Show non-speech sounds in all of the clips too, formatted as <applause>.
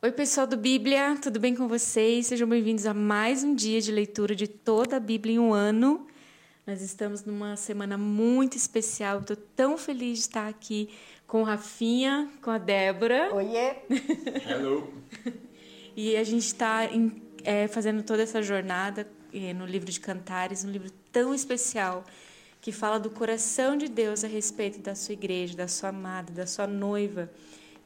Oi, pessoal do Bíblia, tudo bem com vocês? Sejam bem-vindos a mais um dia de leitura de toda a Bíblia em um ano. Nós estamos numa semana muito especial. Estou tão feliz de estar aqui com o Rafinha, com a Débora. Oiê! <laughs> Hello! e a gente está é, fazendo toda essa jornada é, no livro de Cantares, um livro tão especial que fala do coração de Deus a respeito da sua igreja, da sua amada, da sua noiva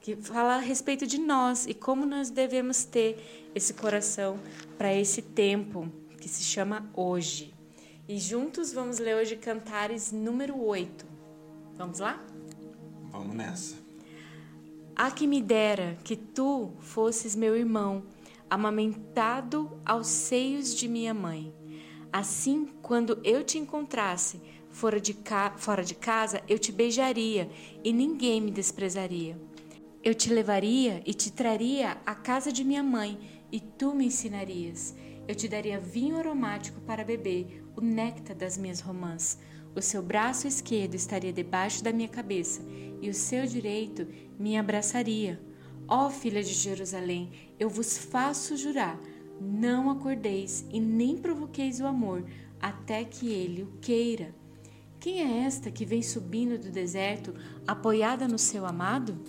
que fala a respeito de nós e como nós devemos ter esse coração para esse tempo que se chama hoje. E juntos vamos ler hoje Cantares número 8. Vamos lá? Vamos nessa. A que me dera que tu fosses meu irmão, amamentado aos seios de minha mãe. Assim, quando eu te encontrasse fora de, fora de casa, eu te beijaria e ninguém me desprezaria. Eu te levaria e te traria à casa de minha mãe, e tu me ensinarias. Eu te daria vinho aromático para beber, o néctar das minhas romãs. O seu braço esquerdo estaria debaixo da minha cabeça, e o seu direito me abraçaria. Ó filha de Jerusalém, eu vos faço jurar: não acordeis e nem provoqueis o amor, até que ele o queira. Quem é esta que vem subindo do deserto, apoiada no seu amado?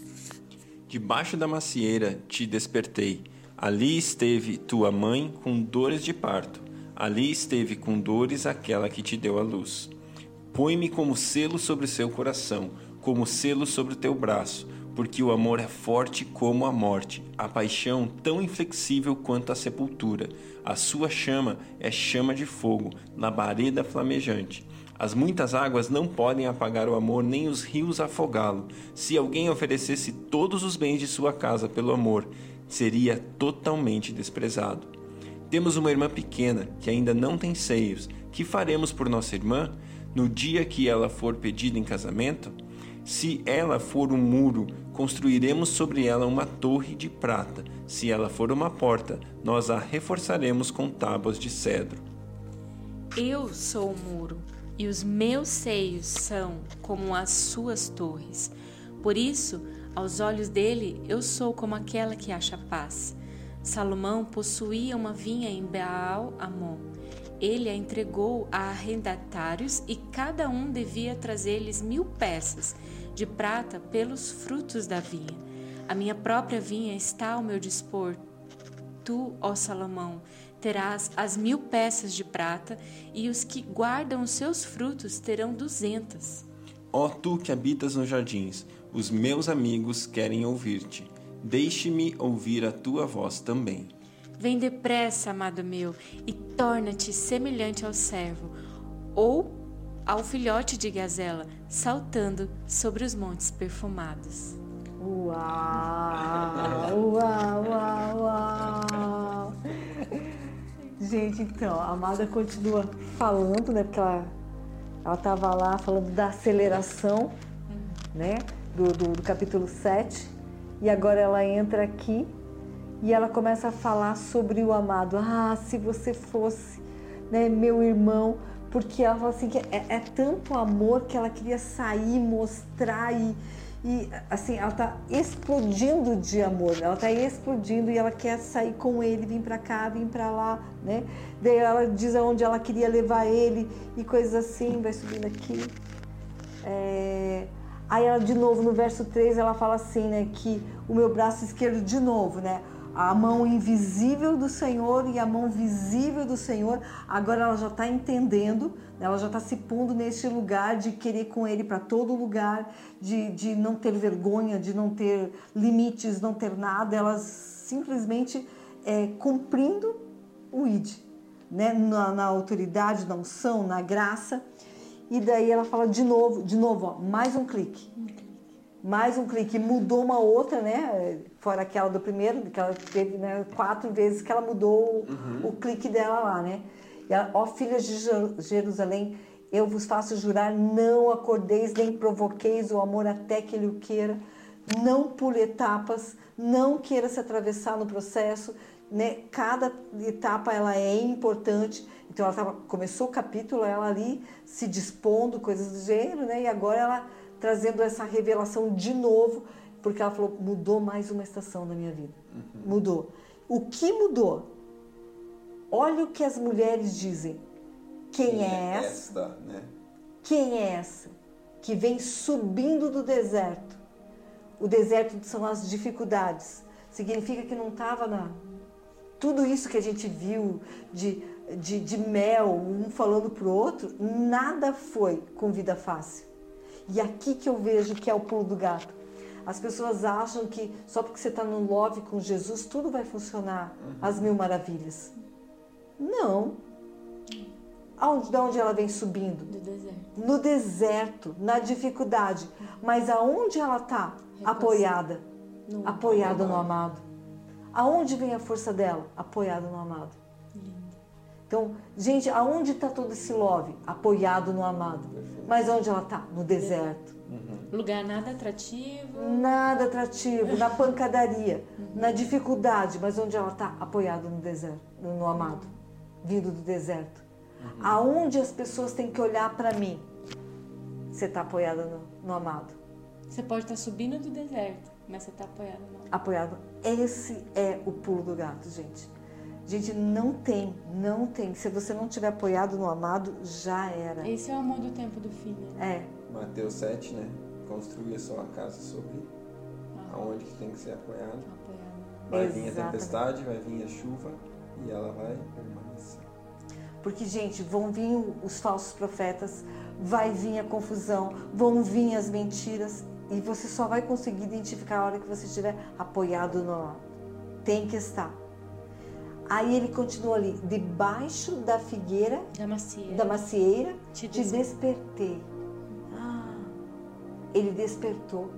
Debaixo da macieira te despertei. Ali esteve tua mãe com dores de parto. Ali esteve com dores aquela que te deu a luz. Põe-me como selo sobre seu coração, como selo sobre o teu braço, porque o amor é forte como a morte, a paixão tão inflexível quanto a sepultura. A sua chama é chama de fogo, labareda flamejante. As muitas águas não podem apagar o amor, nem os rios afogá-lo. Se alguém oferecesse todos os bens de sua casa pelo amor, seria totalmente desprezado. Temos uma irmã pequena que ainda não tem seios. Que faremos por nossa irmã no dia que ela for pedida em casamento? Se ela for um muro, construiremos sobre ela uma torre de prata. Se ela for uma porta, nós a reforçaremos com tábuas de cedro. Eu sou o muro e os meus seios são como as suas torres. Por isso, aos olhos dele, eu sou como aquela que acha paz. Salomão possuía uma vinha em Baal-Amon. Ele a entregou a arrendatários e cada um devia trazer-lhes mil peças de prata pelos frutos da vinha. A minha própria vinha está ao meu dispor. Tu, ó Salomão, terás as mil peças de prata, e os que guardam os seus frutos terão duzentas. Ó tu que habitas nos jardins, os meus amigos querem ouvir-te. Deixe-me ouvir a tua voz também. Vem depressa, amado meu, e torna-te semelhante ao servo, ou ao filhote de gazela, saltando sobre os montes perfumados. Uau! Uau, uau, uau! Gente, então, a Amada continua falando, né? Porque ela, ela tava lá falando da aceleração, né? Do, do, do capítulo 7. E agora ela entra aqui e ela começa a falar sobre o amado. Ah, se você fosse né, meu irmão, porque ela fala assim que é, é tanto amor que ela queria sair, mostrar e, e assim, ela tá explodindo de amor, ela tá explodindo e ela quer sair com ele, vir para cá, vir para lá, né? Daí ela diz aonde ela queria levar ele e coisas assim, vai subindo aqui. É... Aí ela de novo no verso 3 ela fala assim, né, que o meu braço esquerdo de novo, né? A mão invisível do Senhor e a mão visível do Senhor. Agora ela já está entendendo, né? ela já está se pondo neste lugar de querer com Ele para todo lugar, de, de não ter vergonha, de não ter limites, não ter nada. Ela simplesmente é, cumprindo o ID, né? na, na autoridade, na unção, na graça. E daí ela fala de novo, de novo, ó, mais um clique mais um clique, mudou uma outra, né? Fora aquela do primeiro, que ela teve né, quatro vezes que ela mudou uhum. o clique dela lá, né? E ela, ó filhas de Jerusalém, eu vos faço jurar, não acordeis nem provoqueis o amor até que ele o queira, não pule etapas, não queira se atravessar no processo, né? Cada etapa ela é importante. Então ela tava, começou o capítulo, ela ali se dispondo, coisas do gênero, né? E agora ela trazendo essa revelação de novo Porque ela falou, mudou mais uma estação da minha vida. Mudou. O que mudou? Olha o que as mulheres dizem. Quem, é essa? esta, né? Quem é essa que vem subindo do deserto? O deserto são as dificuldades. Significa que não estava na. Tudo isso que a gente viu de, de, de mel, um falando para o outro, nada foi com vida fácil. E aqui que eu vejo que é o pulo do gato. As pessoas acham que só porque você está no love com Jesus, tudo vai funcionar, as mil maravilhas. Não. Aonde, de onde ela vem subindo? Do deserto. no deserto, na dificuldade, mas aonde ela está? Apoiada. No Apoiada no amado. Aonde vem a força dela? Apoiada no amado. Então, gente, aonde está todo esse love? Apoiado no amado. Mas onde ela está? No deserto. Lugar nada atrativo. Nada atrativo, na pancadaria, na dificuldade, mas onde ela está? Apoiada no deserto, no amado, vindo do deserto. Aonde as pessoas têm que olhar para mim? Você está apoiada no, no amado. Você pode estar subindo do deserto, mas você está apoiado no apoiado. Esse é o pulo do gato, gente. Gente, não tem, não tem. Se você não tiver apoiado no amado, já era. Esse é o amor do tempo do fim, né? É, Mateus 7, né? Construir a sua casa sobre aonde que tem que ser apoiado. Apoiado. Vai vir a Exatamente. tempestade, vai vir a chuva e ela vai permanecer. porque, gente, vão vir os falsos profetas, vai vir a confusão, vão vir as mentiras e você só vai conseguir identificar a hora que você estiver apoiado no amado. Tem que estar. Aí ele continua ali, debaixo da figueira Da macieira. da macieira, Te te des- despertei. Ah, ele despertou.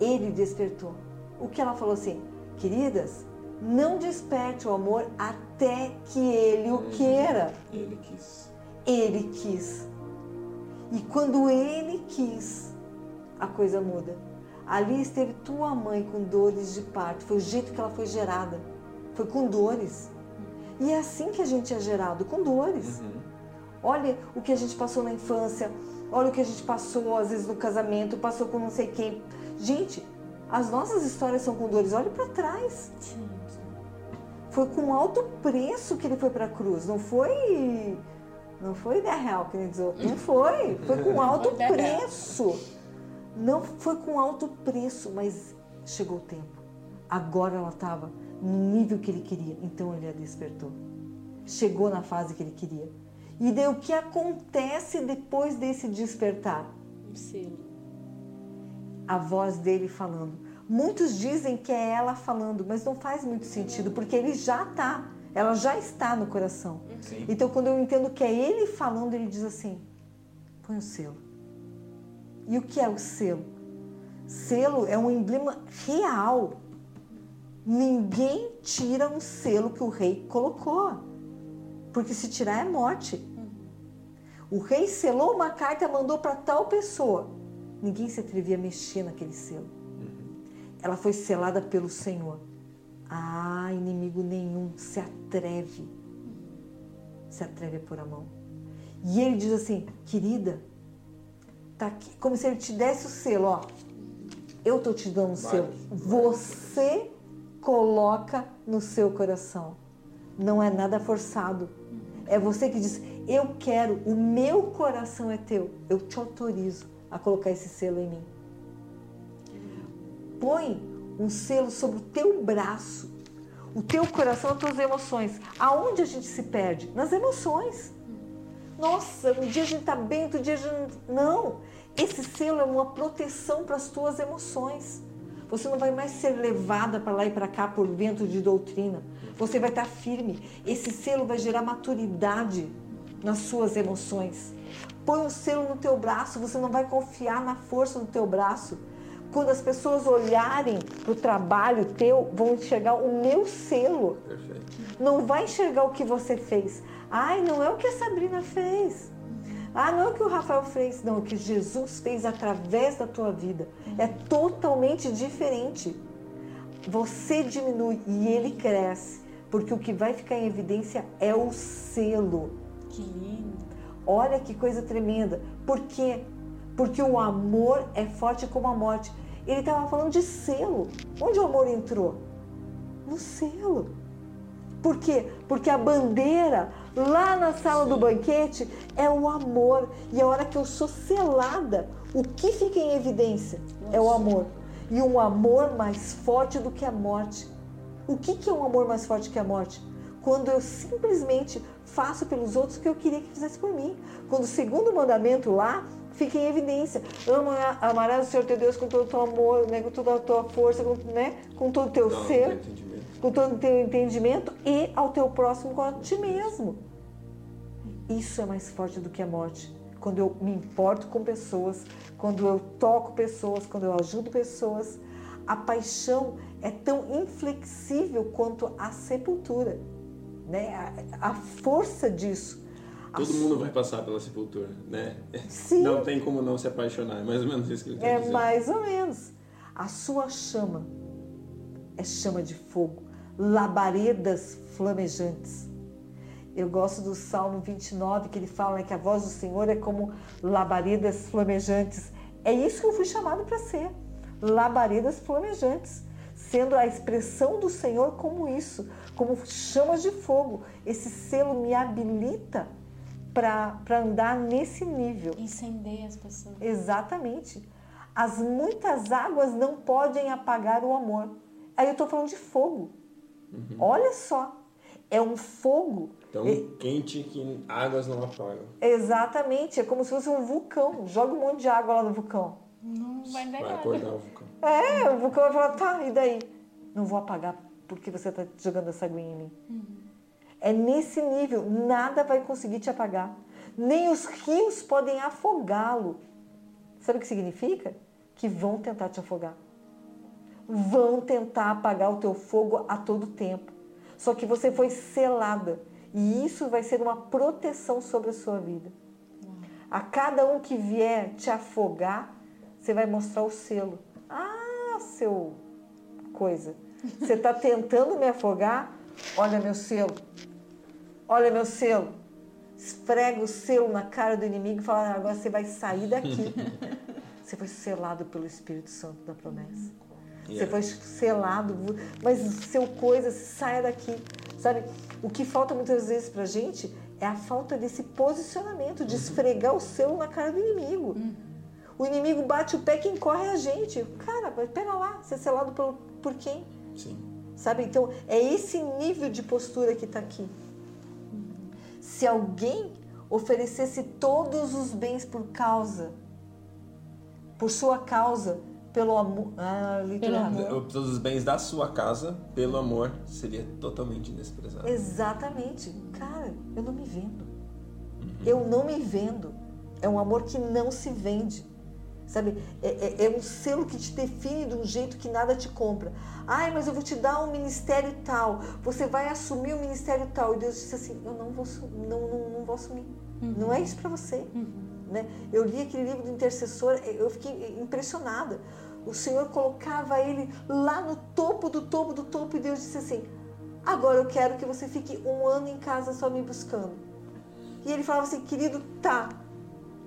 Ele despertou. O que ela falou assim, queridas, não desperte o amor até que ele o queira. Ele quis. Ele quis. E quando ele quis, a coisa muda. Ali esteve tua mãe com dores de parto. Foi o jeito que ela foi gerada. Foi com dores. E é assim que a gente é gerado, com dores. Olha o que a gente passou na infância. Olha o que a gente passou, às vezes, no casamento. Passou com não sei quem. Gente, as nossas histórias são com dores. Olha para trás. Sim, sim. Foi com alto preço que ele foi para a cruz. Não foi. Não foi 10 real, que nem diz outro. Não foi. Foi com <laughs> alto Foi 10 real. preço. Não foi com alto preço, mas chegou o tempo. Agora ela estava no nível que ele queria. Então ele a despertou. Chegou na fase que ele queria. E daí o que acontece depois desse despertar? Um selo. a voz dele falando. Muitos dizem que é ela falando, mas não faz muito sentido, porque ele já está, ela já está no coração. Sim. Então, quando eu entendo que é ele falando, ele diz assim: põe o selo. E o que é o selo? Selo é um emblema real. Ninguém tira um selo que o rei colocou, porque se tirar é morte. O rei selou uma carta e mandou para tal pessoa. Ninguém se atrevia a mexer naquele selo. Ela foi selada pelo Senhor. Ah, inimigo nenhum se atreve. Se atreve a pôr a mão. E ele diz assim: querida, tá aqui, como se ele te desse o selo, ó. Eu tô te dando o selo. Você coloca no seu coração. Não é nada forçado. É você que diz: Eu quero, o meu coração é teu. Eu te autorizo a colocar esse selo em mim. Põe um selo sobre o teu braço. O teu coração, as tuas emoções. Aonde a gente se perde? Nas emoções. Nossa, um dia a gente tá bem, outro dia a gente não. Esse selo é uma proteção para as tuas emoções. Você não vai mais ser levada para lá e para cá por vento de doutrina. Você vai estar firme. Esse selo vai gerar maturidade nas suas emoções. Põe um selo no teu braço, você não vai confiar na força do teu braço. Quando as pessoas olharem para o trabalho teu, vão enxergar o meu selo Perfeito. não vai enxergar o que você fez. Ai, não é o que a Sabrina fez. Ah, não é o que o Rafael fez. Não, é o que Jesus fez através da tua vida. É totalmente diferente. Você diminui e ele cresce. Porque o que vai ficar em evidência é o selo. Que lindo. Olha que coisa tremenda. Por quê? Porque o amor é forte como a morte. Ele estava falando de selo. Onde o amor entrou? No selo. Por quê? Porque a bandeira lá na sala do banquete é o amor. E a hora que eu sou selada, o que fica em evidência é o amor. E um amor mais forte do que a morte. O que, que é um amor mais forte que a morte? Quando eu simplesmente faço pelos outros o que eu queria que fizesse por mim. Quando o segundo mandamento lá fica em evidência. Ama, amarás o Senhor teu Deus com todo o teu amor, né, com toda a tua força, com, né, com todo o teu Não, ser, não. Com todo o teu entendimento e ao teu próximo com a ti mesmo. Isso é mais forte do que a morte. Quando eu me importo com pessoas, quando eu toco pessoas, quando eu ajudo pessoas, a paixão é tão inflexível quanto a sepultura. Né? A, a força disso. a Todo mundo vai passar pela sepultura, né? Sim. Não tem como não se apaixonar. É mais ou menos isso que ele está É mais ou menos. A sua chama é chama de fogo, labaredas flamejantes. Eu gosto do Salmo 29, que ele fala né, que a voz do Senhor é como labaredas flamejantes. É isso que eu fui chamado para ser. Labaredas flamejantes. Sendo a expressão do Senhor como isso, como chamas de fogo. Esse selo me habilita para andar nesse nível. Incendeia as pessoas. Exatamente. As muitas águas não podem apagar o amor. Aí eu estou falando de fogo. Olha só. É um fogo. Tão E- quente que águas não apagam. Exatamente. É como se fosse um vulcão. Joga um monte de água lá no vulcão. Não vai dar Vai nada. acordar o vulcão. É, o vulcão vai falar, tá, e daí? Não vou apagar porque você está jogando essa aguinha em mim. É nesse nível. Nada vai conseguir te apagar. Nem os rios podem afogá-lo. Sabe o que significa? Que vão tentar te afogar. Vão tentar apagar o teu fogo a todo tempo. Só que você foi selada. E isso vai ser uma proteção sobre a sua vida. A cada um que vier te afogar, você vai mostrar o selo. Ah, seu coisa. Você está tentando me afogar? Olha meu selo. Olha meu selo. Esfrega o selo na cara do inimigo e fala: "Ah, agora você vai sair daqui. <laughs> Você foi selado pelo Espírito Santo da promessa. Você foi selado, mas seu coisa, saia daqui. Sabe? O que falta muitas vezes pra gente é a falta desse posicionamento, de esfregar o selo na cara do inimigo. O inimigo bate o pé, quem corre é a gente. Cara, pera lá, você é selado por, por quem? Sim. Sabe? Então, é esse nível de postura que está aqui. Se alguém oferecesse todos os bens por causa, por sua causa, pelo amor. Ah, li tudo Pelo errado. amor. Todos os bens da sua casa, pelo amor, seria totalmente desprezado. Exatamente. Cara, eu não me vendo. Eu não me vendo. É um amor que não se vende. Sabe? É, é- é um selo que te define de um jeito que nada te compra. Ai, mas eu vou te dar um ministério tal. Você vai assumir o ministério tal. E Deus disse assim: Eu não vou, não, não, não vou assumir. Não é isso para você. Né? Eu li aquele livro do intercessor, eu fiquei impressionada. O Senhor colocava ele lá no topo do topo do topo e Deus disse assim: Agora eu quero que você fique um ano em casa só me buscando. E ele falava assim: Querido, tá.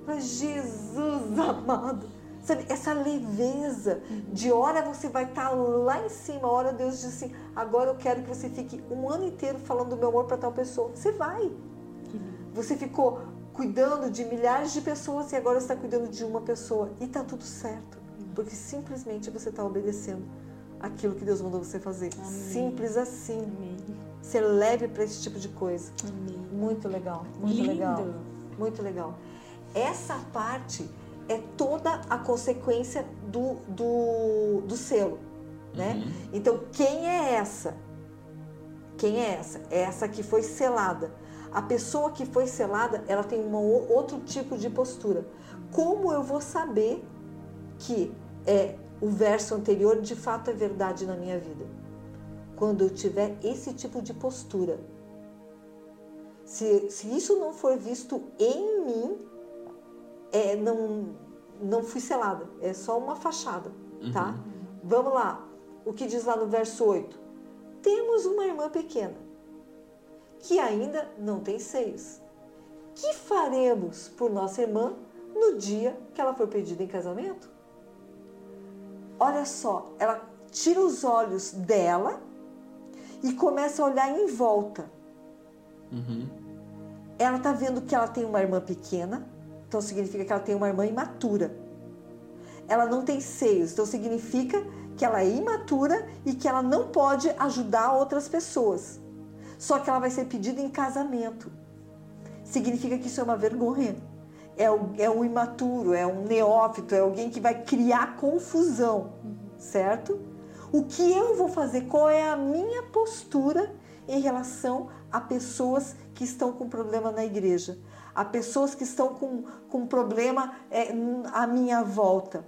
Mas Jesus <laughs> amado, sabe, essa leveza de hora você vai estar lá em cima, hora Deus diz assim: Agora eu quero que você fique um ano inteiro falando do meu amor para tal pessoa. Você vai. Você ficou cuidando de milhares de pessoas e agora está cuidando de uma pessoa. E está tudo certo. Porque simplesmente você está obedecendo aquilo que Deus mandou você fazer. Simples assim. Amém. Ser leve para esse tipo de coisa. Amém. Muito legal. Muito Lindo. legal. Muito legal. Essa parte é toda a consequência do, do, do selo. Né? Então, quem é essa? Quem é essa? É essa que foi selada. A pessoa que foi selada, ela tem um outro tipo de postura. Como eu vou saber que é o verso anterior de fato é verdade na minha vida? Quando eu tiver esse tipo de postura. Se, se isso não for visto em mim, é, não, não fui selada. É só uma fachada, tá? Vamos lá. O que diz lá no verso 8? Temos uma irmã pequena que ainda não tem seios. Que faremos por nossa irmã no dia que ela foi pedida em casamento. Olha só, ela tira os olhos dela e começa a olhar em volta. Uhum. Ela está vendo que ela tem uma irmã pequena, então significa que ela tem uma irmã imatura. Ela não tem seios, então significa que ela é imatura e que ela não pode ajudar outras pessoas. Só que ela vai ser pedida em casamento. Significa que isso é uma vergonha. É, o, é um imaturo, é um neófito, é alguém que vai criar confusão, certo? O que eu vou fazer? Qual é a minha postura em relação a pessoas que estão com problema na igreja? A pessoas que estão com, com problema é, à minha volta?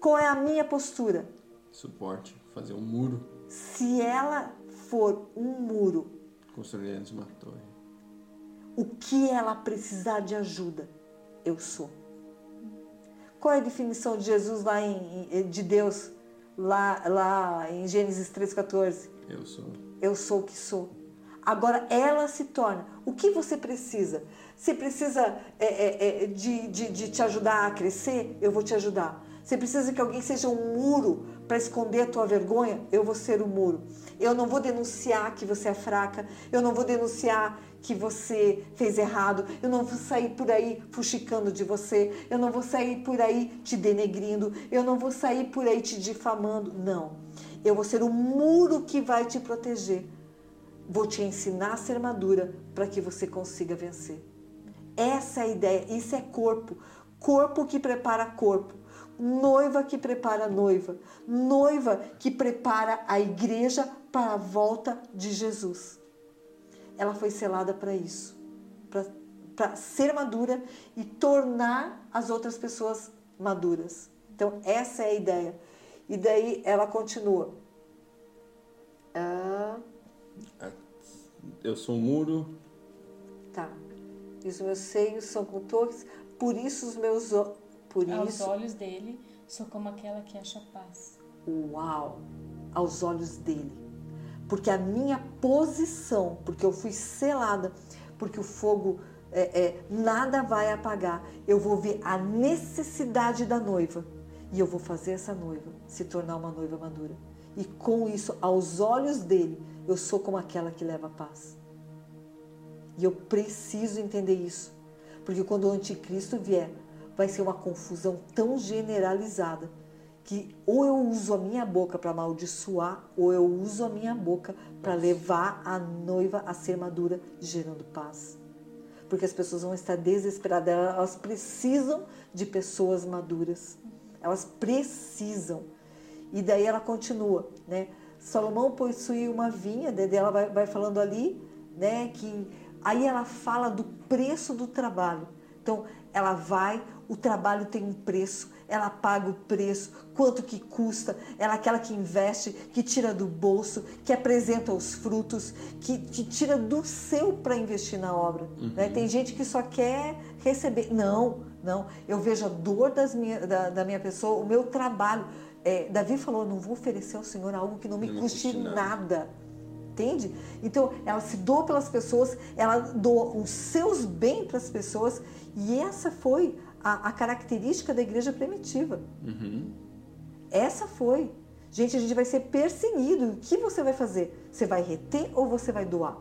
Qual é a minha postura? Suporte, fazer um muro. Se ela for um muro, construiremos uma torre. O que ela precisar de ajuda, eu sou. Qual é a definição de Jesus lá em, de Deus lá, lá em Gênesis 3,14? Eu sou. Eu sou o que sou. Agora ela se torna. O que você precisa? Você precisa é, é, é, de, de, de te ajudar a crescer? Eu vou te ajudar. Você precisa que alguém seja um muro para esconder a tua vergonha? Eu vou ser o muro. Eu não vou denunciar que você é fraca. Eu não vou denunciar que você fez errado. Eu não vou sair por aí fuxicando de você. Eu não vou sair por aí te denegrindo. Eu não vou sair por aí te difamando. Não. Eu vou ser o muro que vai te proteger. Vou te ensinar a ser madura para que você consiga vencer. Essa é a ideia. Isso é corpo. Corpo que prepara corpo noiva que prepara a noiva, noiva que prepara a igreja para a volta de Jesus. Ela foi selada para isso, para ser madura e tornar as outras pessoas maduras. Então, essa é a ideia. E daí ela continua. Ah, Eu sou um muro. tá. E os meus seios são com torres, por isso os meus por Aos isso, olhos dele, sou como aquela que acha paz. uau, aos olhos dele. Porque a minha posição, porque eu fui selada, porque o fogo é, é, nada vai apagar. Eu vou ver a necessidade da noiva e eu vou fazer essa noiva se tornar uma noiva madura. E com isso, aos olhos dele, eu sou como aquela que leva paz. E eu preciso entender isso. Porque quando o anticristo vier, vai ser uma confusão tão generalizada que ou eu uso a minha boca para amaldiçoar, ou eu uso a minha boca para levar a noiva a ser madura, gerando paz. Porque as pessoas vão estar desesperadas, elas precisam de pessoas maduras. Elas precisam. E daí ela continua, né? Salomão possuía uma vinha, daí ela vai, vai falando ali, né? Que aí ela fala do preço do trabalho. Então, ela vai, o trabalho tem um preço, ela paga o preço, quanto que custa, ela é aquela que investe, que tira do bolso, que apresenta os frutos, que, que tira do seu para investir na obra. Né? Tem gente que só quer receber. Não, não. Eu vejo a dor das minha, da, da minha pessoa, o meu trabalho. É, Davi falou: não vou oferecer ao Senhor algo que não me Não custe nada. Entende? Então, ela se doa pelas pessoas, ela doa os seus bens para as pessoas, e essa foi a, a característica da igreja primitiva. Uhum. Essa foi. Gente, a gente vai ser perseguido. O que você vai fazer? Você vai reter ou você vai doar?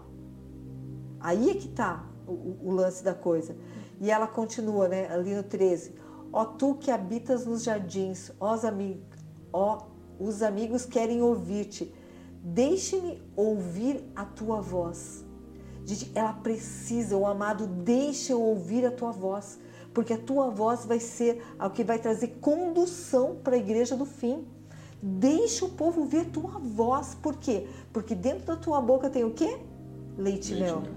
Aí é que está o, o- lance da coisa. E ela continua, né, ali no 13. Ó tu que habitas nos jardins, ó os, ami ó, os amigos querem ouvir-te. Deixe-me ouvir a tua voz. Gente, ela precisa, o amado, deixa eu ouvir a tua voz, porque a tua voz vai ser o que vai trazer condução para a igreja do fim. Deixa o povo ouvir a tua voz, por quê? Porque dentro da tua boca tem o quê? Leite, e Leite, mel. mel.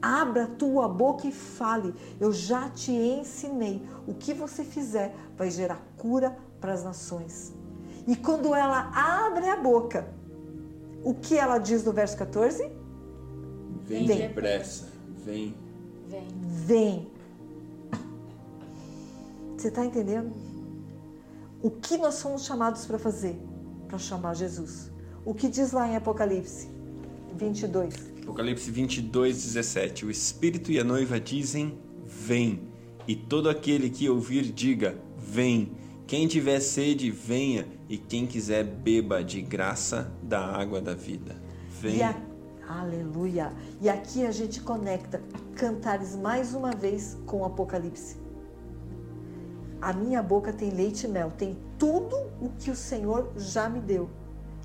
Abra a tua boca e fale. Eu já te ensinei. O que você fizer vai gerar cura para as nações. E quando ela abre a boca, o que ela diz no verso 14? Vem Vem. depressa. Vem. Vem. Vem. Você está entendendo? O que nós somos chamados para fazer? Para chamar Jesus. O que diz lá em Apocalipse 22? Apocalipse 22, 17. O Espírito e a noiva dizem: vem. E todo aquele que ouvir, diga: Vem. Quem tiver sede, venha, e quem quiser, beba de graça da água da vida. Vem. E a... Aleluia! E aqui a gente conecta Cantares mais uma vez com o Apocalipse. A minha boca tem leite e mel, tem tudo o que o Senhor já me deu.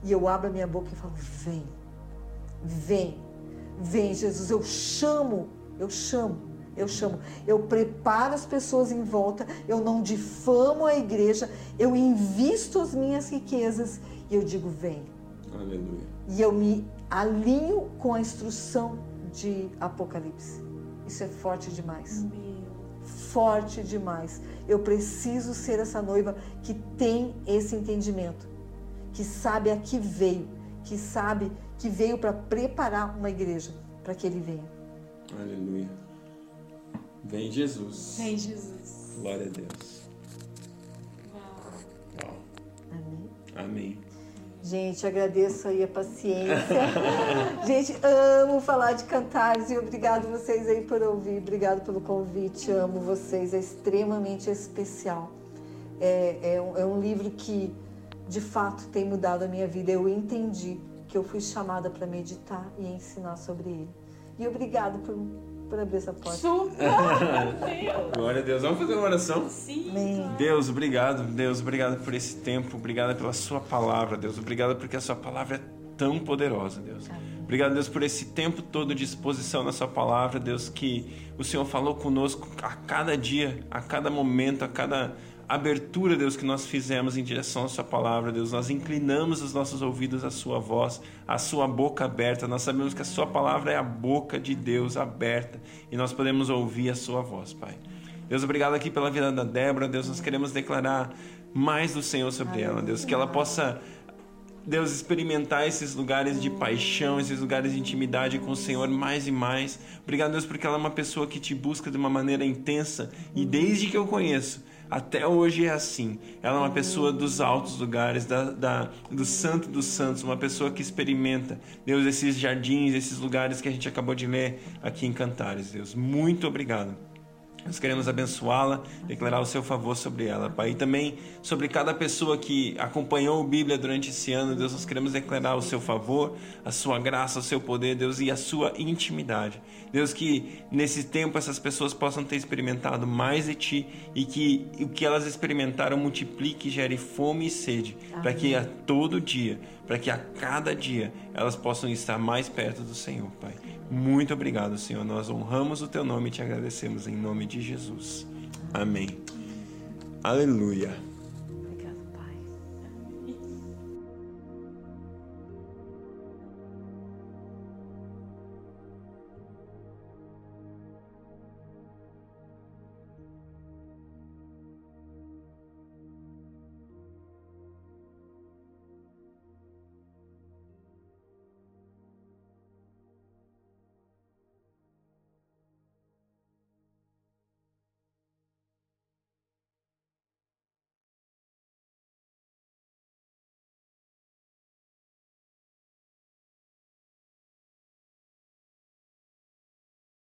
E eu abro a minha boca e falo: Vem, vem, vem, Jesus. Eu chamo, eu chamo, eu chamo. Eu preparo as pessoas em volta, eu não difamo a igreja, eu invisto as minhas riquezas e eu digo: Vem. Aleluia. E eu me alinho com a instrução de Apocalipse. Isso é forte demais. Forte demais. Eu preciso ser essa noiva que tem esse entendimento, que sabe a que veio, que sabe que veio para preparar uma igreja para que ele venha. Aleluia. Vem Jesus. Vem Jesus. Glória a Deus. Uau. Uau. Amém. Amém. Gente, agradeço aí a paciência. <laughs> Gente, amo falar de cantares e obrigado vocês aí por ouvir. Obrigado pelo convite. Amo vocês. É extremamente especial. É, é, um, é um livro que, de fato, tem mudado a minha vida. Eu entendi que eu fui chamada para meditar e ensinar sobre ele. E obrigado por, por abrir essa porta. Super! <laughs> Glória a Deus. Vamos fazer uma oração? Sim. Amém. Deus, obrigado. Deus, obrigado por esse tempo. Obrigado pela sua palavra, Deus. Obrigado porque a sua palavra é tão poderosa, Deus. Obrigado, Deus, por esse tempo todo de exposição na sua palavra, Deus, que o Senhor falou conosco a cada dia, a cada momento, a cada abertura, Deus, que nós fizemos em direção à Sua palavra, Deus. Nós inclinamos os nossos ouvidos à Sua voz, à Sua boca aberta. Nós sabemos que a Sua palavra é a boca de Deus aberta e nós podemos ouvir a Sua voz, Pai. Deus, obrigado aqui pela vida da Débora, Deus. Nós queremos declarar mais do Senhor sobre ela, Deus. Que ela possa. Deus, experimentar esses lugares de paixão, esses lugares de intimidade com o Senhor mais e mais. Obrigado, Deus, porque ela é uma pessoa que te busca de uma maneira intensa e desde que eu conheço, até hoje é assim. Ela é uma pessoa dos altos lugares, da, da, do santo dos santos, uma pessoa que experimenta, Deus, esses jardins, esses lugares que a gente acabou de ler aqui em Cantares, Deus. Muito obrigado. Nós queremos abençoá-la, declarar o seu favor sobre ela, Pai. E também sobre cada pessoa que acompanhou a Bíblia durante esse ano, Deus, nós queremos declarar o seu favor, a sua graça, o seu poder, Deus, e a sua intimidade. Deus, que nesse tempo essas pessoas possam ter experimentado mais de Ti e que o que elas experimentaram multiplique, gere fome e sede, para que a todo dia, para que a cada dia elas possam estar mais perto do Senhor, Pai. Muito obrigado, Senhor. Nós honramos o Teu nome e te agradecemos em nome de Jesus. Amém. Aleluia.